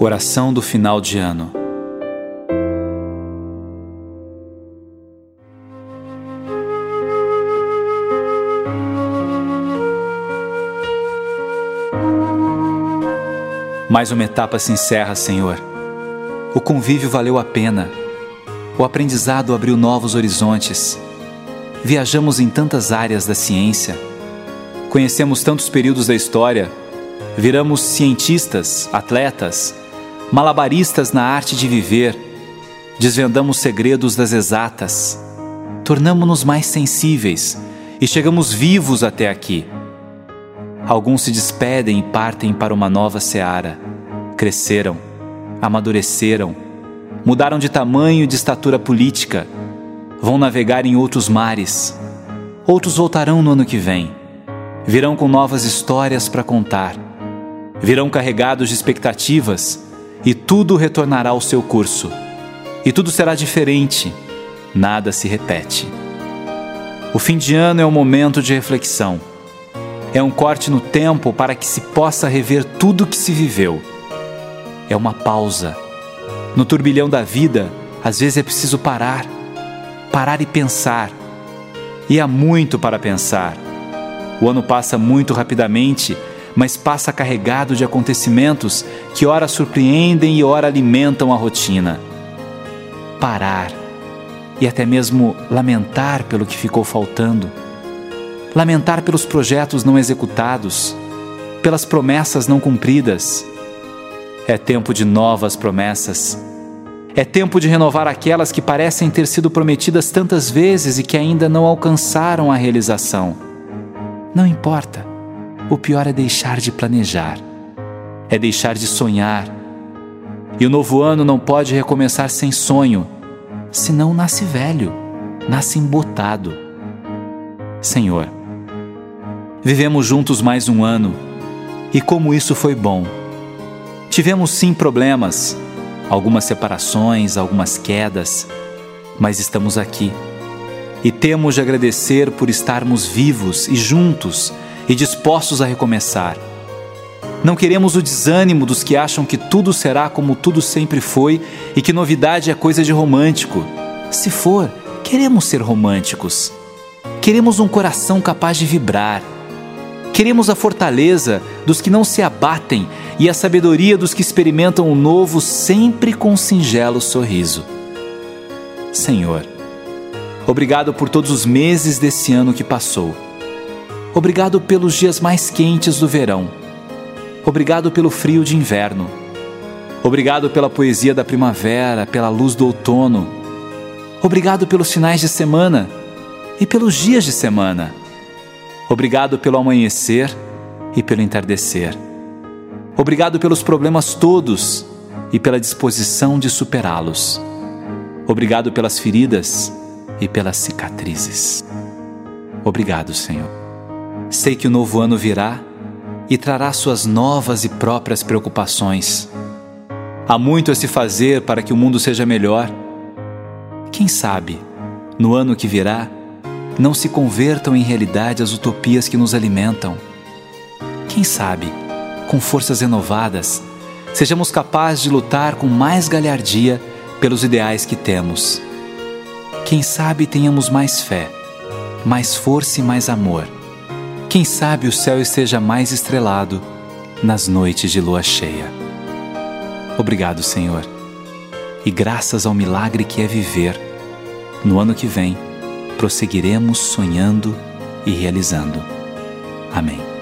Oração do final de ano. Mais uma etapa se encerra, Senhor. O convívio valeu a pena. O aprendizado abriu novos horizontes. Viajamos em tantas áreas da ciência. Conhecemos tantos períodos da história. Viramos cientistas, atletas, malabaristas na arte de viver, desvendamos segredos das exatas, tornamo-nos mais sensíveis e chegamos vivos até aqui. Alguns se despedem e partem para uma nova seara. Cresceram, amadureceram, mudaram de tamanho e de estatura política, vão navegar em outros mares. Outros voltarão no ano que vem. Virão com novas histórias para contar. Virão carregados de expectativas e tudo retornará ao seu curso. E tudo será diferente, nada se repete. O fim de ano é um momento de reflexão. É um corte no tempo para que se possa rever tudo que se viveu. É uma pausa. No turbilhão da vida, às vezes é preciso parar. Parar e pensar. E há muito para pensar. O ano passa muito rapidamente mas passa carregado de acontecimentos que ora surpreendem e ora alimentam a rotina. Parar e até mesmo lamentar pelo que ficou faltando. Lamentar pelos projetos não executados, pelas promessas não cumpridas. É tempo de novas promessas. É tempo de renovar aquelas que parecem ter sido prometidas tantas vezes e que ainda não alcançaram a realização. Não importa o pior é deixar de planejar, é deixar de sonhar. E o novo ano não pode recomeçar sem sonho, senão nasce velho, nasce embotado. Senhor, vivemos juntos mais um ano e como isso foi bom. Tivemos sim problemas, algumas separações, algumas quedas, mas estamos aqui. E temos de agradecer por estarmos vivos e juntos e dispostos a recomeçar. Não queremos o desânimo dos que acham que tudo será como tudo sempre foi e que novidade é coisa de romântico. Se for, queremos ser românticos. Queremos um coração capaz de vibrar. Queremos a fortaleza dos que não se abatem e a sabedoria dos que experimentam o novo sempre com um singelo sorriso. Senhor, obrigado por todos os meses desse ano que passou Obrigado pelos dias mais quentes do verão. Obrigado pelo frio de inverno. Obrigado pela poesia da primavera, pela luz do outono. Obrigado pelos finais de semana e pelos dias de semana. Obrigado pelo amanhecer e pelo entardecer. Obrigado pelos problemas todos e pela disposição de superá-los. Obrigado pelas feridas e pelas cicatrizes. Obrigado, Senhor. Sei que o novo ano virá e trará suas novas e próprias preocupações. Há muito a se fazer para que o mundo seja melhor. Quem sabe, no ano que virá, não se convertam em realidade as utopias que nos alimentam. Quem sabe, com forças renovadas, sejamos capazes de lutar com mais galhardia pelos ideais que temos. Quem sabe tenhamos mais fé, mais força e mais amor quem sabe o céu esteja mais estrelado nas noites de lua cheia. Obrigado, Senhor. E graças ao milagre que é viver, no ano que vem, prosseguiremos sonhando e realizando. Amém.